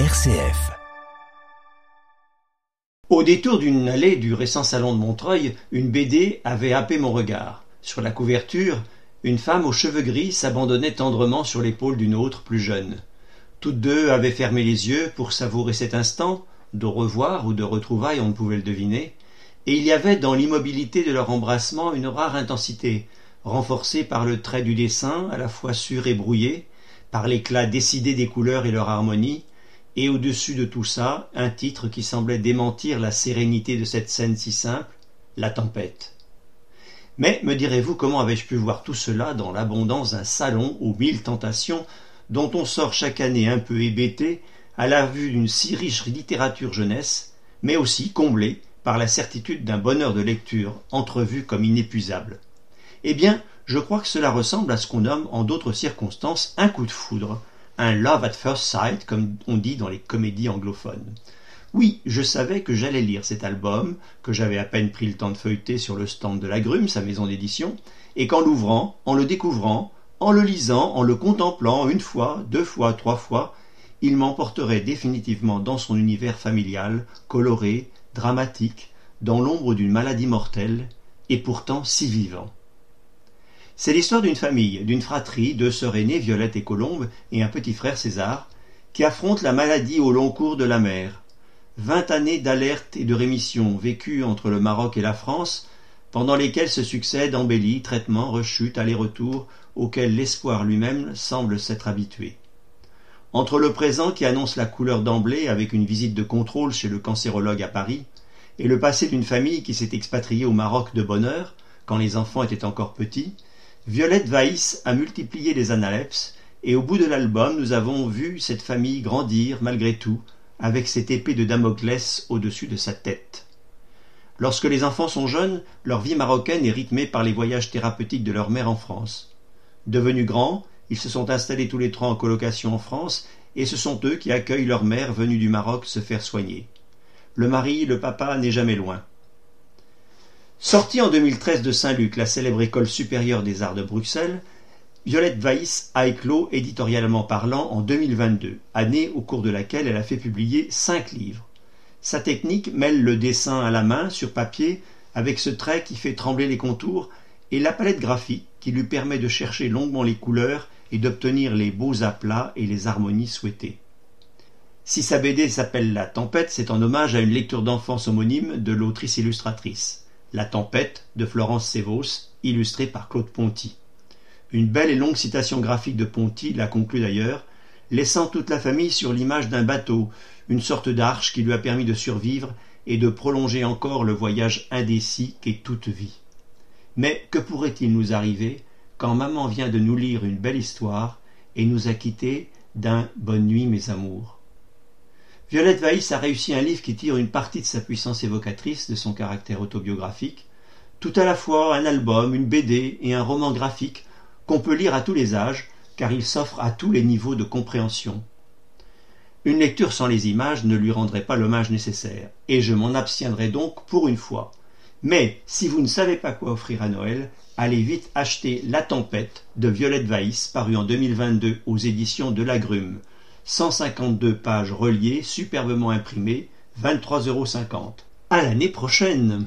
RCF. Au détour d'une allée du récent salon de Montreuil, une BD avait happé mon regard. Sur la couverture, une femme aux cheveux gris s'abandonnait tendrement sur l'épaule d'une autre plus jeune. Toutes deux avaient fermé les yeux pour savourer cet instant, de revoir ou de retrouvailles on ne pouvait le deviner, et il y avait dans l'immobilité de leur embrassement une rare intensité, renforcée par le trait du dessin, à la fois sûr et brouillé, par l'éclat décidé des couleurs et leur harmonie, et au-dessus de tout ça, un titre qui semblait démentir la sérénité de cette scène si simple, La tempête. Mais, me direz-vous, comment avais-je pu voir tout cela dans l'abondance d'un salon aux mille tentations dont on sort chaque année un peu hébété à la vue d'une si riche littérature jeunesse, mais aussi comblé par la certitude d'un bonheur de lecture entrevu comme inépuisable? Eh bien, je crois que cela ressemble à ce qu'on nomme en d'autres circonstances un coup de foudre, un love at first sight, comme on dit dans les comédies anglophones. Oui, je savais que j'allais lire cet album, que j'avais à peine pris le temps de feuilleter sur le stand de la Grume, sa maison d'édition, et qu'en l'ouvrant, en le découvrant, en le lisant, en le contemplant une fois, deux fois, trois fois, il m'emporterait définitivement dans son univers familial, coloré, dramatique, dans l'ombre d'une maladie mortelle, et pourtant si vivant. C'est l'histoire d'une famille, d'une fratrie, deux sœurs aînées, Violette et Colombe, et un petit frère César, qui affrontent la maladie au long cours de la mer. Vingt années d'alerte et de rémission vécues entre le Maroc et la France, pendant lesquelles se succèdent embellis, traitements, rechutes, allers-retours, auxquels l'espoir lui-même semble s'être habitué. Entre le présent qui annonce la couleur d'emblée avec une visite de contrôle chez le cancérologue à Paris, et le passé d'une famille qui s'est expatriée au Maroc de bonne heure, quand les enfants étaient encore petits, Violette Weiss a multiplié les analepses, et au bout de l'album, nous avons vu cette famille grandir malgré tout, avec cette épée de Damoclès au-dessus de sa tête. Lorsque les enfants sont jeunes, leur vie marocaine est rythmée par les voyages thérapeutiques de leur mère en France. Devenus grands, ils se sont installés tous les trois en colocation en France, et ce sont eux qui accueillent leur mère venue du Maroc se faire soigner. Le mari, le papa, n'est jamais loin. Sortie en 2013 de Saint-Luc, la célèbre école supérieure des arts de Bruxelles, Violette Weiss a éclos éditorialement parlant en 2022, année au cours de laquelle elle a fait publier cinq livres. Sa technique mêle le dessin à la main sur papier avec ce trait qui fait trembler les contours et la palette graphique qui lui permet de chercher longuement les couleurs et d'obtenir les beaux aplats et les harmonies souhaitées. Si sa BD s'appelle La Tempête, c'est en hommage à une lecture d'enfance homonyme de l'autrice illustratrice. La tempête de Florence Sévos, illustrée par Claude Ponty. Une belle et longue citation graphique de Ponty la conclut d'ailleurs, laissant toute la famille sur l'image d'un bateau, une sorte d'arche qui lui a permis de survivre et de prolonger encore le voyage indécis qu'est toute vie. Mais que pourrait-il nous arriver quand maman vient de nous lire une belle histoire et nous a quittés d'un Bonne nuit mes amours Violette Weiss a réussi un livre qui tire une partie de sa puissance évocatrice, de son caractère autobiographique, tout à la fois un album, une BD et un roman graphique qu'on peut lire à tous les âges, car il s'offre à tous les niveaux de compréhension. Une lecture sans les images ne lui rendrait pas l'hommage nécessaire, et je m'en abstiendrai donc pour une fois. Mais si vous ne savez pas quoi offrir à Noël, allez vite acheter La Tempête de Violette Weiss, paru en 2022 aux éditions de l'Agrume. 152 pages reliées, superbement imprimées, 23,50 euros. À l'année prochaine!